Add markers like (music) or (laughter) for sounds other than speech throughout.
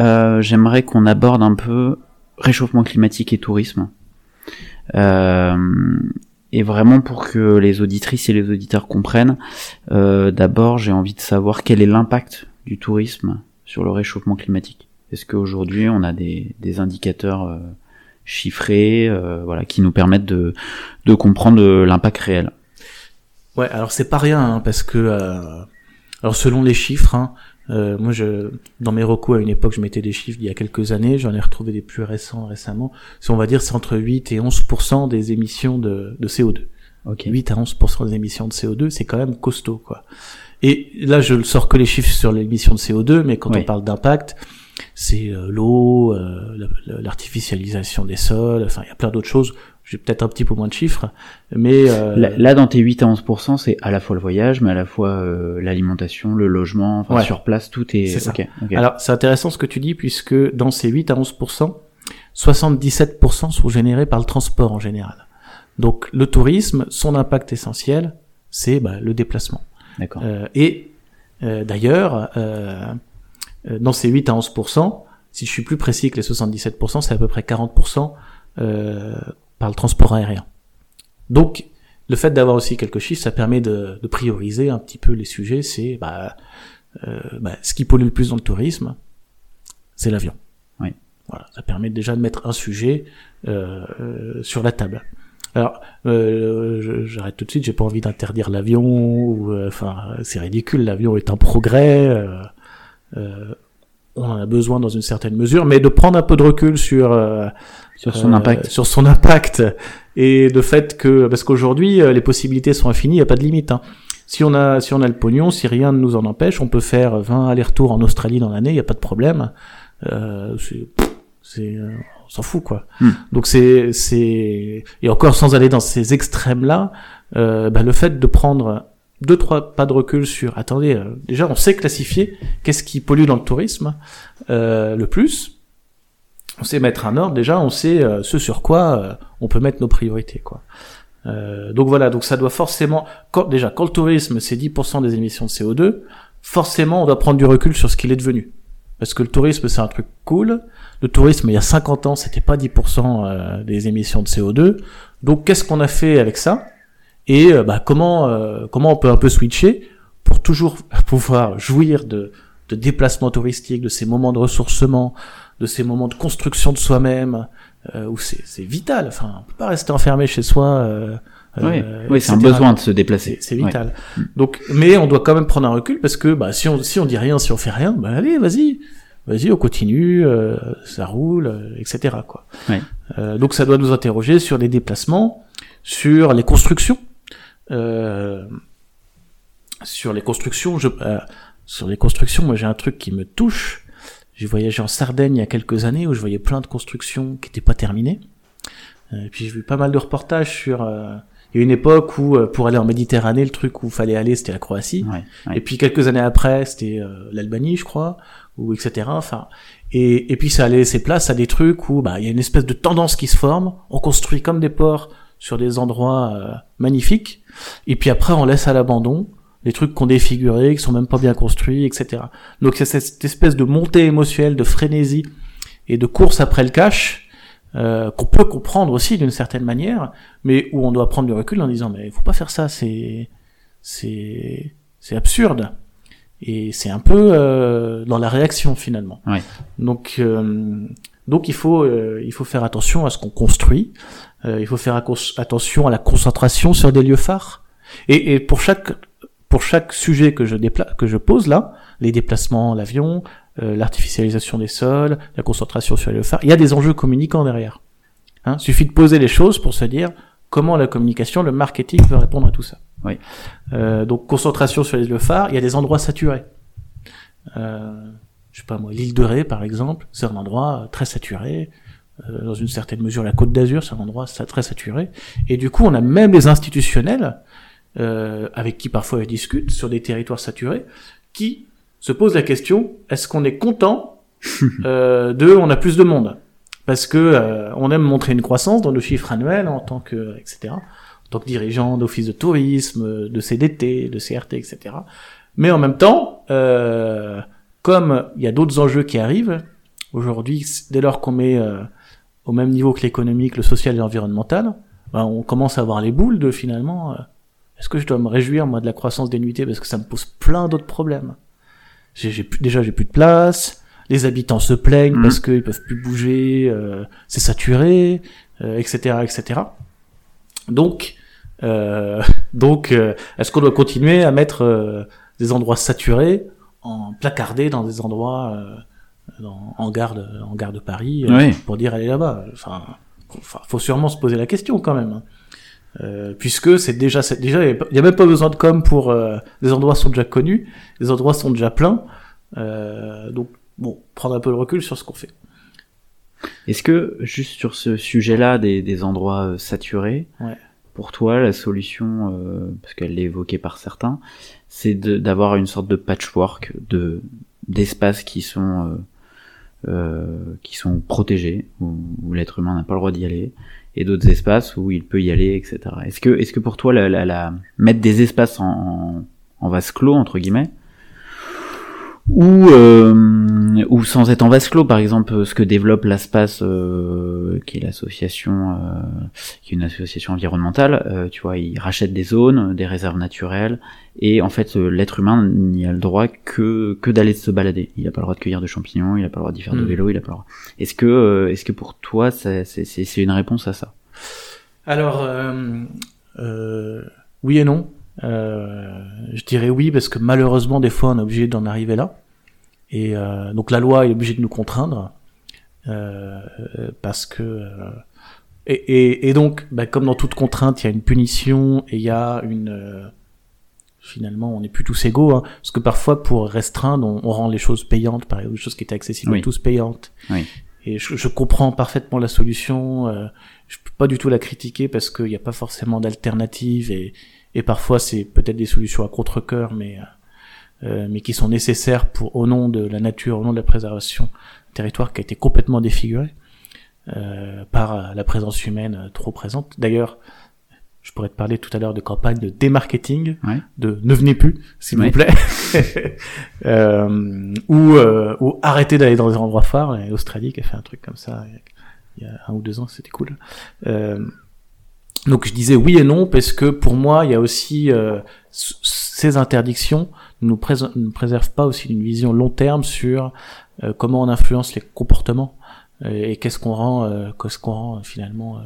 Euh, J'aimerais qu'on aborde un peu réchauffement climatique et tourisme. Euh, et vraiment pour que les auditrices et les auditeurs comprennent, euh, d'abord j'ai envie de savoir quel est l'impact du tourisme sur le réchauffement climatique. Est-ce qu'aujourd'hui on a des, indicateurs chiffrés, voilà, qui nous permettent de, comprendre l'impact réel? Ouais, alors c'est pas rien hein, parce que alors selon les chiffres, hein, euh, moi je dans mes recours à une époque je mettais des chiffres d'il y a quelques années, j'en ai retrouvé des plus récents récemment. Si on va dire c'est entre 8 et 11 des émissions de, de CO2. Ok. 8 à 11% des émissions de CO2, c'est quand même costaud quoi. Et là je ne sors que les chiffres sur l'émission de CO2, mais quand Oui. on parle d'impact, c'est euh, l'eau, euh, la- la- l'artificialisation des sols, enfin il y a plein d'autres choses. J'ai peut-être un petit peu moins de chiffres, mais euh, Là, là, dans tes 8 à 11%, c'est à la fois le voyage, mais à la fois euh, l'alimentation, le logement, enfin Ouais. sur place, tout est... C'est ça. Alors, c'est intéressant ce que tu dis, puisque dans ces 8 à 11%, 77% sont générés par le transport en général. Donc, le tourisme, son impact essentiel, c'est bah, le déplacement. D'accord. Euh, et euh, d'ailleurs, euh, dans ces 8 à 11%, si je suis plus précis que les 77%, c'est à peu près 40% euh, par le transport aérien. Donc, le fait d'avoir aussi quelques chiffres, ça permet de, de prioriser un petit peu les sujets. C'est bah, euh, bah, ce qui pollue le plus dans le tourisme, c'est l'avion. Oui. Voilà, ça permet déjà de mettre un sujet euh, euh, sur la table. Alors, euh, j'arrête tout de suite. J'ai pas envie d'interdire l'avion. euh, Enfin, c'est ridicule. L'avion est un progrès. Euh, on en a besoin dans une certaine mesure, mais de prendre un peu de recul sur euh, sur son euh, impact. sur son impact et de fait que parce qu'aujourd'hui euh, les possibilités sont infinies, il y a pas de limite. Hein. Si on a si on a le pognon, si rien ne nous en empêche, on peut faire 20 allers-retours en Australie dans l'année, il y a pas de problème. Euh, c'est on s'en fout quoi. Hmm. Donc c'est c'est et encore sans aller dans ces extrêmes là, euh, bah, le fait de prendre deux trois pas de recul sur attendez euh, déjà on sait classifier qu'est-ce qui pollue dans le tourisme euh, le plus on sait mettre un ordre déjà, on sait euh, ce sur quoi euh, on peut mettre nos priorités quoi. Euh, donc voilà, donc ça doit forcément quand déjà quand le tourisme c'est 10% des émissions de CO2, forcément on doit prendre du recul sur ce qu'il est devenu. Parce que le tourisme c'est un truc cool. Le tourisme il y a 50 ans c'était pas 10% euh, des émissions de CO2. Donc qu'est-ce qu'on a fait avec ça? Et euh, bah, comment euh, comment on peut un peu switcher pour toujours (laughs) pouvoir jouir de de déplacements touristiques, de ces moments de ressourcement, de ces moments de construction de soi-même, euh, où c'est c'est vital. Enfin, on peut pas rester enfermé chez soi. Euh, oui, euh, oui c'est un besoin de se déplacer. C'est c'est vital. Donc, mais on doit quand même prendre un recul parce que bah, si on si on dit rien, si on fait rien, bah allez, vas-y, vas-y, on continue, euh, ça roule, euh, etc. Quoi. Ouais. Euh, donc ça doit nous interroger sur les déplacements, sur les constructions, euh, sur les constructions. Je, euh, sur les constructions, moi j'ai un truc qui me touche. J'ai voyagé en Sardaigne il y a quelques années où je voyais plein de constructions qui n'étaient pas terminées. Euh, Et puis j'ai vu pas mal de reportages sur. euh, il y a une époque où euh, pour aller en Méditerranée, le truc où fallait aller, c'était la Croatie. Ouais, ouais. Et puis quelques années après, c'était l'Albanie, je crois, ou etc. Enfin, et, et puis ça allait laisser place à des trucs où bah il y a une espèce de tendance qui se forme. On construit comme des ports sur des endroits euh, magnifiques, et puis après on laisse à l'abandon des trucs qu'on défigurés, qui sont même pas bien construits, etc. Donc c'est cette espèce de montée émotionnelle, de frénésie et de course après le cash euh, qu'on peut comprendre aussi d'une certaine manière, mais où on doit prendre du recul en disant mais il faut pas faire ça, c'est c'est c'est absurde et c'est un peu euh, dans la réaction finalement. Ouais. Donc euh, Donc il faut euh, il faut faire attention à ce qu'on construit. Euh, il faut faire attention à la concentration sur des lieux phares. Et, et pour chaque pour chaque sujet que je dépla que je pose là, les déplacements, l'avion, euh, l'artificialisation des sols, la concentration sur les lieux phares, il y a des enjeux communicants derrière. Hein, suffit de poser les choses pour se dire comment la communication, le marketing peut répondre à tout ça. Oui. Euh, donc concentration sur les lieux phares, il y a des endroits saturés. Euh, je sais pas moi, l'île de Ré par exemple, c'est un endroit très saturé. Euh, dans une certaine mesure, la Côte d'Azur, c'est un endroit très saturé. Et du coup, on a même les institutionnels euh, avec qui parfois je discute sur des territoires saturés, qui se posent la question est-ce qu'on est content (laughs) euh, de on a plus de monde? Parce que euh, on aime montrer une croissance dans nos chiffres annuels en tant que etc en tant que dirigeant d'office de tourisme de CDT de CRT etc mais en même temps euh, comme il y a d'autres enjeux qui arrivent aujourd'hui dès lors qu'on met euh, au même niveau que l'économique le social et l'environnemental ben, on commence à avoir les boules de finalement euh, est-ce que je dois me réjouir moi de la croissance des nuitées parce que ça me pose plein d'autres problèmes? J'ai, déjà j'ai plus de place les habitants se plaignent Mhm. parce qu'ils peuvent plus bouger, euh, c'est saturé, euh, etc., etc. Donc, euh, (laughs) donc, euh, est-ce qu'on doit continuer à mettre euh, des endroits saturés en placardés dans des endroits euh, dans- en gare de, en gare de Paris euh, Oui. pour dire allez là-bas Enfin, faut, sûrement se poser la question quand même. hein. Euh, puisque c'est déjà, c'est déjà, il y a même pas besoin de com pour euh, les endroits sont déjà connus, les endroits sont déjà pleins. Euh, donc bon, prendre un peu le recul sur ce qu'on fait. Est-ce que, juste sur ce sujet-là des, des endroits euh, saturés, Ouais. Pour toi, la solution, euh, parce qu'elle l'est évoquée par certains, c'est d'avoir une sorte de patchwork de d'espaces qui sont euh, euh, qui sont protégés, où, l'être humain n'a pas le droit d'y aller, et d'autres espaces où il peut y aller, etc. Est-ce que, est-ce que pour toi, la, mettre des espaces en, en, en vase clos, entre guillemets, ou euh, ou sans être en vase clos par exemple ce que développe l'Aspace euh, qui est l'association euh, qui est une association environnementale euh, tu vois ils rachètent des zones des réserves naturelles et en fait l'être humain n'y a le droit que que d'aller se balader il a pas le droit de cueillir de champignons il a pas le droit d'y faire de Mm. vélo il a pas le droit est-ce que euh, est-ce que pour toi ça- c'est c'est c'est une réponse à ça? Alors, euh, euh, oui et non. Euh, je dirais oui parce que malheureusement des fois on est obligé d'en arriver là. Et euh, donc la loi est obligée de nous contraindre euh, parce que euh, et, et, et donc bah, comme dans toute contrainte il y a une punition et il y a une euh, finalement on n'est plus tous égaux hein, parce que parfois pour restreindre on, on rend les choses payantes par exemple des choses qui étaient accessibles Oui. à tous payantes Oui. et je, je comprends parfaitement la solution euh, je peux pas du tout la critiquer parce qu'il n'y a pas forcément d'alternative et, et parfois c'est peut-être des solutions à contre-cœur mais euh, mais qui sont nécessaires pour au nom de la nature au nom de la préservation d'un territoire qui a été complètement défiguré euh, par la présence humaine trop présente d'ailleurs je pourrais te parler tout à l'heure de campagne de démarketing, Ouais. de ne venez plus, s'il Ouais. vous plaît, (laughs) euh, ou, euh, ou arrêtez d'aller dans les endroits phares. Et Australie qui a fait un truc comme ça il y a- un ou deux ans, c'était cool. Euh, donc je disais oui et non parce que pour moi il y a aussi euh, ces interdictions nous, prés- ne nous préservent pas aussi d'une vision long terme sur euh, comment on influence les comportements euh, et qu'est-ce qu'on rend, euh, qu'est-ce qu'on rend euh, finalement euh,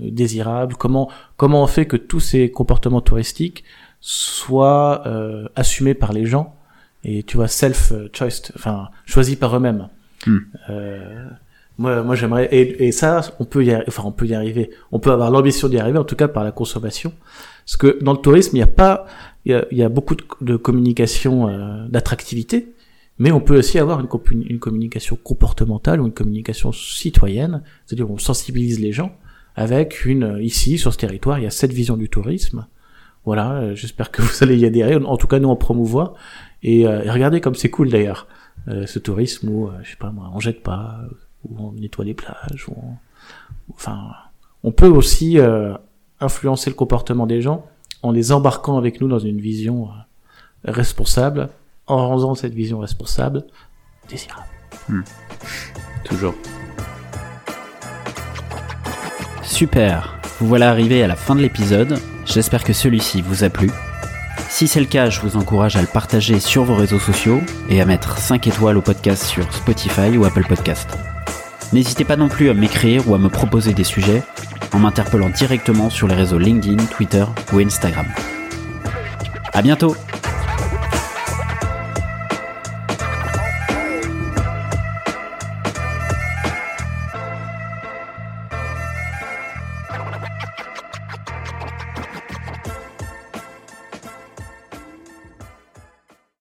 désirable, comment comment on fait que tous ces comportements touristiques soient euh, assumés par les gens et tu vois self choice, enfin choisis par eux-mêmes. Euh, moi, moi j'aimerais et, et ça on peut y enfin on peut y arriver, on peut avoir l'ambition d'y arriver en tout cas par la consommation, parce que dans le tourisme il n'y a pas il y a, y a beaucoup de, de communication euh, d'attractivité, mais on peut aussi avoir une, une communication comportementale ou une communication citoyenne, c'est-à-dire on sensibilise les gens avec une euh, ici sur ce territoire il y a cette vision du tourisme. Voilà, euh, j'espère que (laughs) vous allez y adhérer. En tout cas, nous on promouvoit et, euh, et regardez comme c'est cool d'ailleurs euh, ce tourisme où je sais pas moi, on jette pas, où on nettoie les plages, où on- enfin, on peut aussi euh, influencer le comportement des gens en les embarquant avec nous dans une vision euh, responsable, en rendant cette vision responsable désirable. Toujours. Super, vous voilà arrivé à la fin de l'épisode, j'espère que celui-ci vous a plu. Si c'est le cas, je vous encourage à le partager sur vos réseaux sociaux et à mettre 5 étoiles au podcast sur Spotify ou Apple Podcast. N'hésitez pas non plus à m'écrire ou à me proposer des sujets en m'interpellant directement sur les réseaux LinkedIn, Twitter ou Instagram. À bientôt